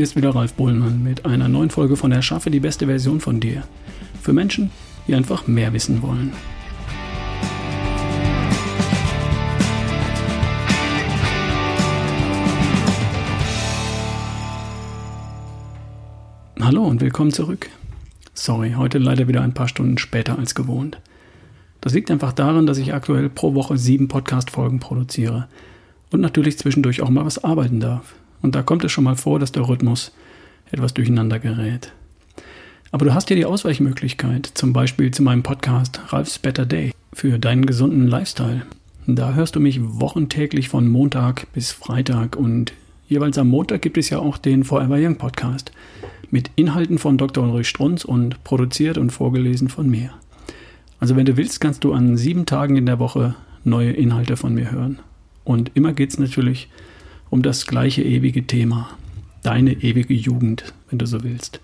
Hier ist wieder Ralf Bohlmann mit einer neuen Folge von Erschaffe die beste Version von dir. Für Menschen, die einfach mehr wissen wollen. Hallo und willkommen zurück. Sorry, heute leider wieder ein paar Stunden später als gewohnt. Das liegt einfach daran, dass ich aktuell pro Woche sieben Podcast-Folgen produziere und natürlich zwischendurch auch mal was arbeiten darf. Und da kommt es schon mal vor, dass der Rhythmus etwas durcheinander gerät. Aber du hast ja die Ausweichmöglichkeit, zum Beispiel zu meinem Podcast Ralph's Better Day für deinen gesunden Lifestyle. Da hörst du mich wochentäglich von Montag bis Freitag und jeweils am Montag gibt es ja auch den Forever Young Podcast mit Inhalten von Dr. Ulrich Strunz und produziert und vorgelesen von mir. Also wenn du willst, kannst du an sieben Tagen in der Woche neue Inhalte von mir hören. Und immer geht es natürlich um das gleiche ewige Thema. Deine ewige Jugend, wenn du so willst.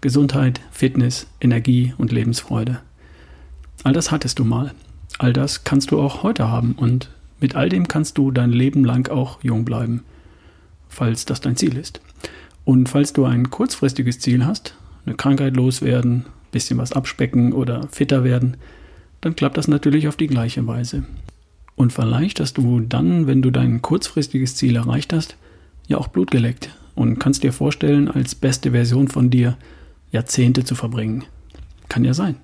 Gesundheit, Fitness, Energie und Lebensfreude. All das hattest du mal. All das kannst du auch heute haben und mit all dem kannst du dein Leben lang auch jung bleiben, falls das dein Ziel ist. Und falls du ein kurzfristiges Ziel hast, eine Krankheit loswerden, bisschen was abspecken oder fitter werden, dann klappt das natürlich auf die gleiche Weise. Und vielleicht hast du dann, wenn du dein kurzfristiges Ziel erreicht hast, ja auch Blut geleckt und kannst dir vorstellen, als beste Version von dir Jahrzehnte zu verbringen. Kann ja sein.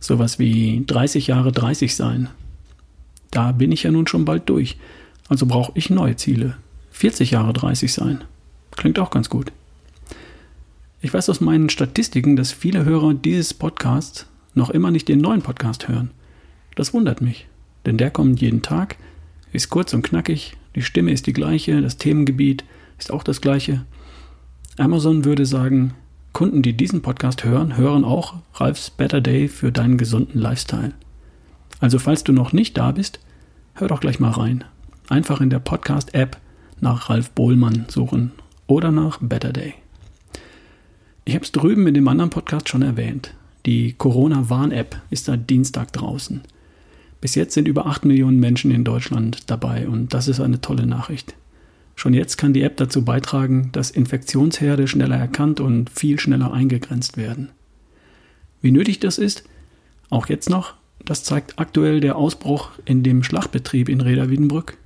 Sowas wie 30 Jahre 30 sein. Da bin ich ja nun schon bald durch. Also brauche ich neue Ziele. 40 Jahre 30 sein. Klingt auch ganz gut. Ich weiß aus meinen Statistiken, dass viele Hörer dieses Podcasts noch immer nicht den neuen Podcast hören. Das wundert mich. Denn der kommt jeden Tag, ist kurz und knackig, die Stimme ist die gleiche, das Themengebiet ist auch das gleiche. Amazon würde sagen, Kunden, die diesen Podcast hören, hören auch Ralfs Better Day für deinen gesunden Lifestyle. Also falls du noch nicht da bist, hör doch gleich mal rein. Einfach in der Podcast-App nach Ralf Bohlmann suchen oder nach Better Day. Ich habe es drüben in dem anderen Podcast schon erwähnt. Die Corona-Warn-App ist seit Dienstag draußen. Bis jetzt sind über 8 Millionen Menschen in Deutschland dabei und das ist eine tolle Nachricht. Schon jetzt kann die App dazu beitragen, dass Infektionsherde schneller erkannt und viel schneller eingegrenzt werden. Wie nötig das ist, auch jetzt noch, das zeigt aktuell der Ausbruch in dem Schlachtbetrieb in Reda Wiedenbrück.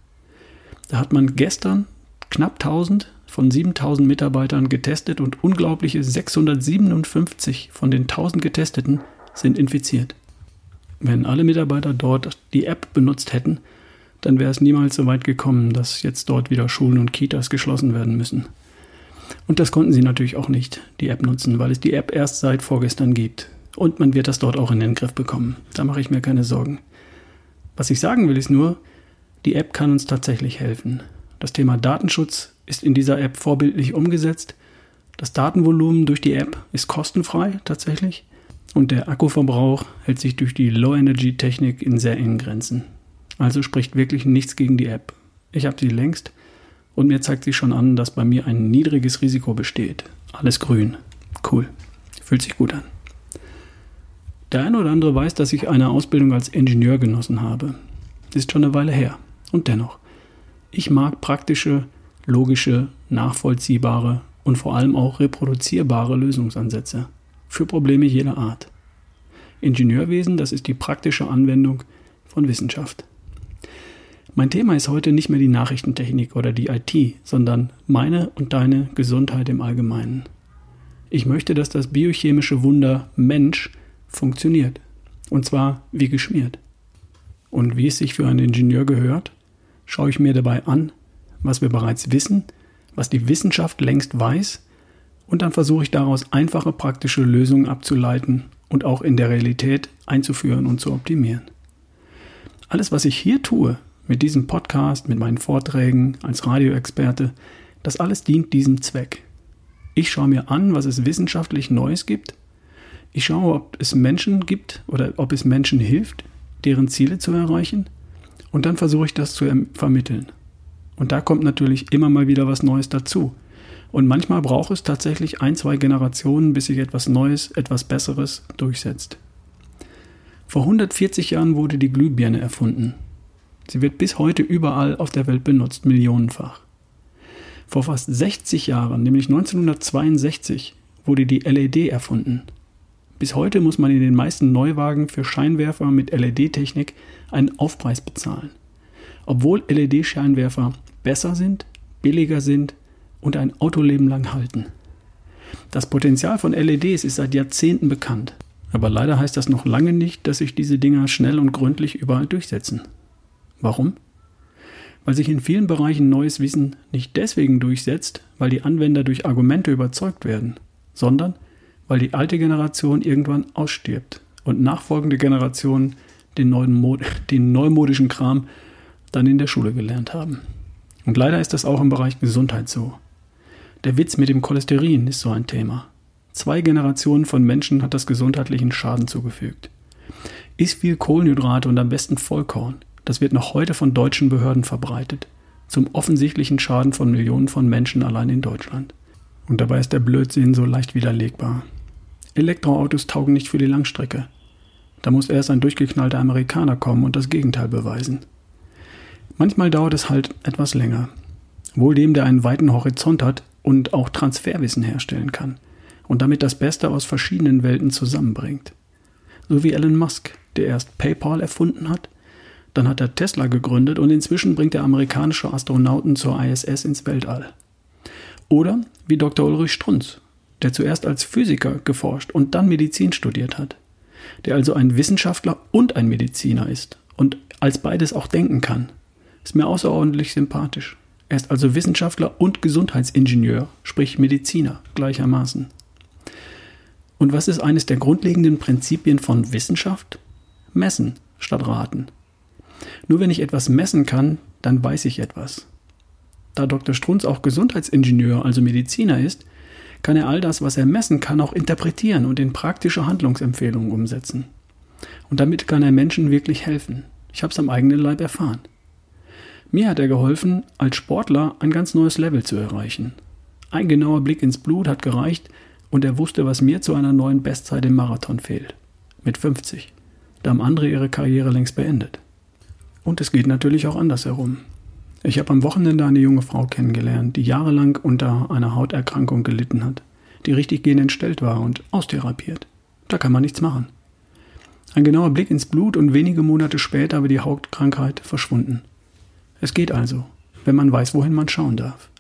Da hat man gestern knapp 1000 von 7000 Mitarbeitern getestet und unglaubliche 657 von den 1000 Getesteten sind infiziert. Wenn alle Mitarbeiter dort die App benutzt hätten, dann wäre es niemals so weit gekommen, dass jetzt dort wieder Schulen und Kitas geschlossen werden müssen. Und das konnten sie natürlich auch nicht, die App nutzen, weil es die App erst seit vorgestern gibt. Und man wird das dort auch in den Griff bekommen. Da mache ich mir keine Sorgen. Was ich sagen will, ist nur, die App kann uns tatsächlich helfen. Das Thema Datenschutz ist in dieser App vorbildlich umgesetzt. Das Datenvolumen durch die App ist kostenfrei tatsächlich. Und der Akkuverbrauch hält sich durch die Low-Energy-Technik in sehr engen Grenzen. Also spricht wirklich nichts gegen die App. Ich habe sie längst und mir zeigt sie schon an, dass bei mir ein niedriges Risiko besteht. Alles grün. Cool. Fühlt sich gut an. Der eine oder andere weiß, dass ich eine Ausbildung als Ingenieur genossen habe. Ist schon eine Weile her. Und dennoch. Ich mag praktische, logische, nachvollziehbare und vor allem auch reproduzierbare Lösungsansätze für Probleme jeder Art. Ingenieurwesen, das ist die praktische Anwendung von Wissenschaft. Mein Thema ist heute nicht mehr die Nachrichtentechnik oder die IT, sondern meine und deine Gesundheit im Allgemeinen. Ich möchte, dass das biochemische Wunder Mensch funktioniert. Und zwar wie geschmiert. Und wie es sich für einen Ingenieur gehört, schaue ich mir dabei an, was wir bereits wissen, was die Wissenschaft längst weiß und dann versuche ich daraus einfache praktische Lösungen abzuleiten und auch in der Realität einzuführen und zu optimieren. Alles, was ich hier tue, mit diesem Podcast, mit meinen Vorträgen als Radioexperte, das alles dient diesem Zweck. Ich schaue mir an, was es wissenschaftlich Neues gibt. Ich schaue, ob es Menschen gibt oder ob es Menschen hilft, deren Ziele zu erreichen. Und dann versuche ich das zu vermitteln. Und da kommt natürlich immer mal wieder was Neues dazu. Und manchmal braucht es tatsächlich ein, zwei Generationen, bis sich etwas Neues, etwas Besseres durchsetzt. Vor 140 Jahren wurde die Glühbirne erfunden. Sie wird bis heute überall auf der Welt benutzt, millionenfach. Vor fast 60 Jahren, nämlich 1962, wurde die LED erfunden. Bis heute muss man in den meisten Neuwagen für Scheinwerfer mit LED-Technik einen Aufpreis bezahlen. Obwohl LED-Scheinwerfer besser sind, billiger sind und ein Autoleben lang halten. Das Potenzial von LEDs ist seit Jahrzehnten bekannt. Aber leider heißt das noch lange nicht, dass sich diese Dinger schnell und gründlich überall durchsetzen. Warum? Weil sich in vielen Bereichen neues Wissen nicht deswegen durchsetzt, weil die Anwender durch Argumente überzeugt werden, sondern weil die alte Generation irgendwann ausstirbt und nachfolgende Generationen den, neuen den neumodischen Kram dann in der Schule gelernt haben. Und leider ist das auch im Bereich Gesundheit so. Der Witz mit dem Cholesterin ist so ein Thema. Zwei Generationen von Menschen hat das gesundheitlichen Schaden zugefügt. Iss viel Kohlenhydrate und am besten Vollkorn. Das wird noch heute von deutschen Behörden verbreitet. Zum offensichtlichen Schaden von Millionen von Menschen allein in Deutschland. Und dabei ist der Blödsinn so leicht widerlegbar. Elektroautos taugen nicht für die Langstrecke. Da muss erst ein durchgeknallter Amerikaner kommen und das Gegenteil beweisen. Manchmal dauert es halt etwas länger. Wohl dem, der einen weiten Horizont hat und auch Transferwissen herstellen kann und damit das Beste aus verschiedenen Welten zusammenbringt. So wie Elon Musk, der erst PayPal erfunden hat, dann hat er Tesla gegründet und inzwischen bringt er amerikanische Astronauten zur ISS ins Weltall. Oder wie Dr. Ulrich Strunz, der zuerst als Physiker geforscht und dann Medizin studiert hat, der also ein Wissenschaftler und ein Mediziner ist und als beides auch denken kann. Ist mir außerordentlich sympathisch. Er ist also Wissenschaftler und Gesundheitsingenieur, sprich Mediziner gleichermaßen. Und was ist eines der grundlegenden Prinzipien von Wissenschaft? Messen statt raten. Nur wenn ich etwas messen kann, dann weiß ich etwas. Da Dr. Strunz auch Gesundheitsingenieur, also Mediziner ist, kann er all das, was er messen kann, auch interpretieren und in praktische Handlungsempfehlungen umsetzen. Und damit kann er Menschen wirklich helfen. Ich habe es am eigenen Leib erfahren. Mir hat er geholfen, als Sportler ein ganz neues Level zu erreichen. Ein genauer Blick ins Blut hat gereicht und er wusste, was mir zu einer neuen Bestzeit im Marathon fehlt. Mit 50. Da haben andere ihre Karriere längst beendet. Und es geht natürlich auch andersherum. Ich habe am Wochenende eine junge Frau kennengelernt, die jahrelang unter einer Hauterkrankung gelitten hat, die richtig gehend entstellt war und austherapiert. Da kann man nichts machen. Ein genauer Blick ins Blut und wenige Monate später war die Hautkrankheit verschwunden. Es geht also, wenn man weiß, wohin man schauen darf.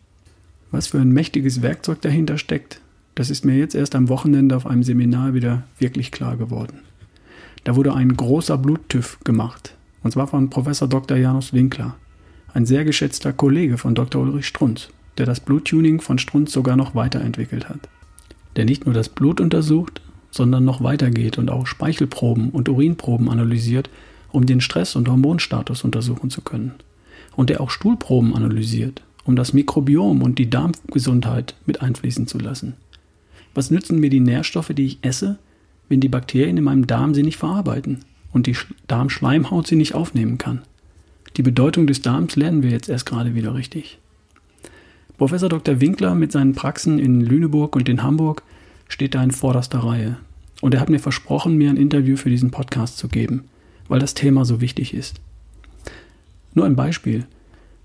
Was für ein mächtiges Werkzeug dahinter steckt, das ist mir jetzt erst am Wochenende auf einem Seminar wieder wirklich klar geworden. Da wurde ein großer Bluttüff gemacht, und zwar von Professor Dr. Janus Winkler ein sehr geschätzter Kollege von Dr. Ulrich Strunz, der das Bluttuning von Strunz sogar noch weiterentwickelt hat. Der nicht nur das Blut untersucht, sondern noch weitergeht und auch Speichelproben und Urinproben analysiert, um den Stress- und Hormonstatus untersuchen zu können. Und der auch Stuhlproben analysiert, um das Mikrobiom und die Darmgesundheit mit einfließen zu lassen. Was nützen mir die Nährstoffe, die ich esse, wenn die Bakterien in meinem Darm sie nicht verarbeiten und die Darmschleimhaut sie nicht aufnehmen kann? Die Bedeutung des Darms lernen wir jetzt erst gerade wieder richtig. Professor Dr. Winkler mit seinen Praxen in Lüneburg und in Hamburg steht da in vorderster Reihe. Und er hat mir versprochen, mir ein Interview für diesen Podcast zu geben, weil das Thema so wichtig ist. Nur ein Beispiel.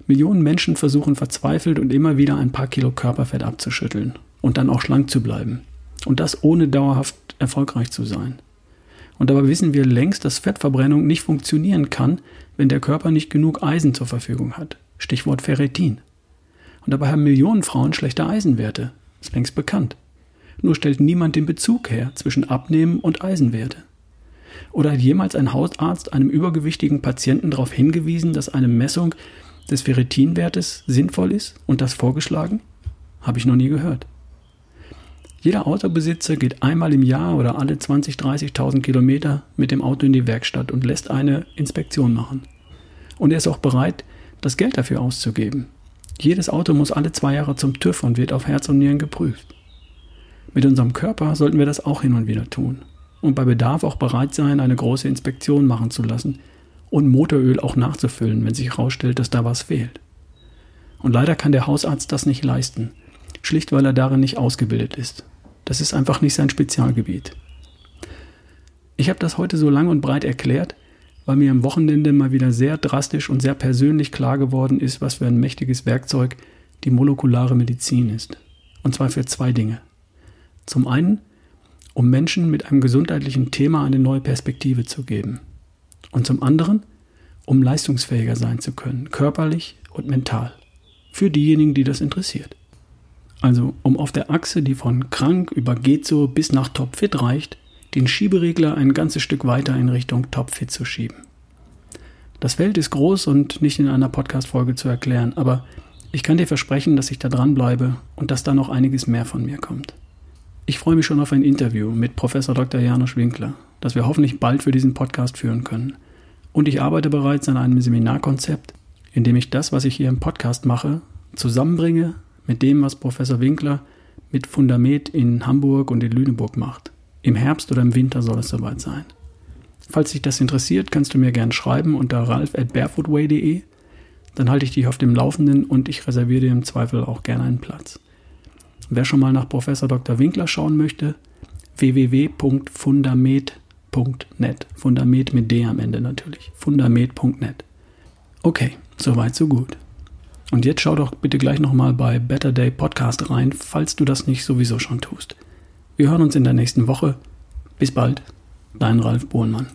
Millionen Menschen versuchen verzweifelt und immer wieder ein paar Kilo Körperfett abzuschütteln und dann auch schlank zu bleiben. Und das ohne dauerhaft erfolgreich zu sein. Und dabei wissen wir längst, dass Fettverbrennung nicht funktionieren kann, wenn der Körper nicht genug Eisen zur Verfügung hat. Stichwort Ferritin. Und dabei haben Millionen Frauen schlechte Eisenwerte. Ist längst bekannt. Nur stellt niemand den Bezug her zwischen Abnehmen und Eisenwerte. Oder hat jemals ein Hausarzt einem übergewichtigen Patienten darauf hingewiesen, dass eine Messung des Ferritinwertes sinnvoll ist und das vorgeschlagen? Habe ich noch nie gehört. Jeder Autobesitzer geht einmal im Jahr oder alle 20, 30.000 Kilometer mit dem Auto in die Werkstatt und lässt eine Inspektion machen. Und er ist auch bereit, das Geld dafür auszugeben. Jedes Auto muss alle zwei Jahre zum TÜV und wird auf Herz und Nieren geprüft. Mit unserem Körper sollten wir das auch hin und wieder tun. Und bei Bedarf auch bereit sein, eine große Inspektion machen zu lassen und Motoröl auch nachzufüllen, wenn sich herausstellt, dass da was fehlt. Und leider kann der Hausarzt das nicht leisten schlicht weil er darin nicht ausgebildet ist. Das ist einfach nicht sein Spezialgebiet. Ich habe das heute so lang und breit erklärt, weil mir am Wochenende mal wieder sehr drastisch und sehr persönlich klar geworden ist, was für ein mächtiges Werkzeug die molekulare Medizin ist. Und zwar für zwei Dinge. Zum einen, um Menschen mit einem gesundheitlichen Thema eine neue Perspektive zu geben. Und zum anderen, um leistungsfähiger sein zu können, körperlich und mental. Für diejenigen, die das interessiert. Also um auf der Achse, die von krank über geht so bis nach topfit reicht, den Schieberegler ein ganzes Stück weiter in Richtung topfit zu schieben. Das Feld ist groß und nicht in einer Podcast-Folge zu erklären, aber ich kann dir versprechen, dass ich da dranbleibe und dass da noch einiges mehr von mir kommt. Ich freue mich schon auf ein Interview mit Professor Dr. Janusz Winkler, das wir hoffentlich bald für diesen Podcast führen können. Und ich arbeite bereits an einem Seminarkonzept, in dem ich das, was ich hier im Podcast mache, zusammenbringe mit dem, was Professor Winkler mit Fundament in Hamburg und in Lüneburg macht. Im Herbst oder im Winter soll es soweit sein. Falls dich das interessiert, kannst du mir gerne schreiben unter ralf at barefootway.de. Dann halte ich dich auf dem Laufenden und ich reserviere dir im Zweifel auch gerne einen Platz. Wer schon mal nach Professor Dr. Winkler schauen möchte, www.fundamet.net. Fundament mit D am Ende natürlich. Fundament.net. Okay, soweit, so gut. Und jetzt schau doch bitte gleich nochmal bei Better Day Podcast rein, falls du das nicht sowieso schon tust. Wir hören uns in der nächsten Woche. Bis bald, dein Ralf Bohlmann.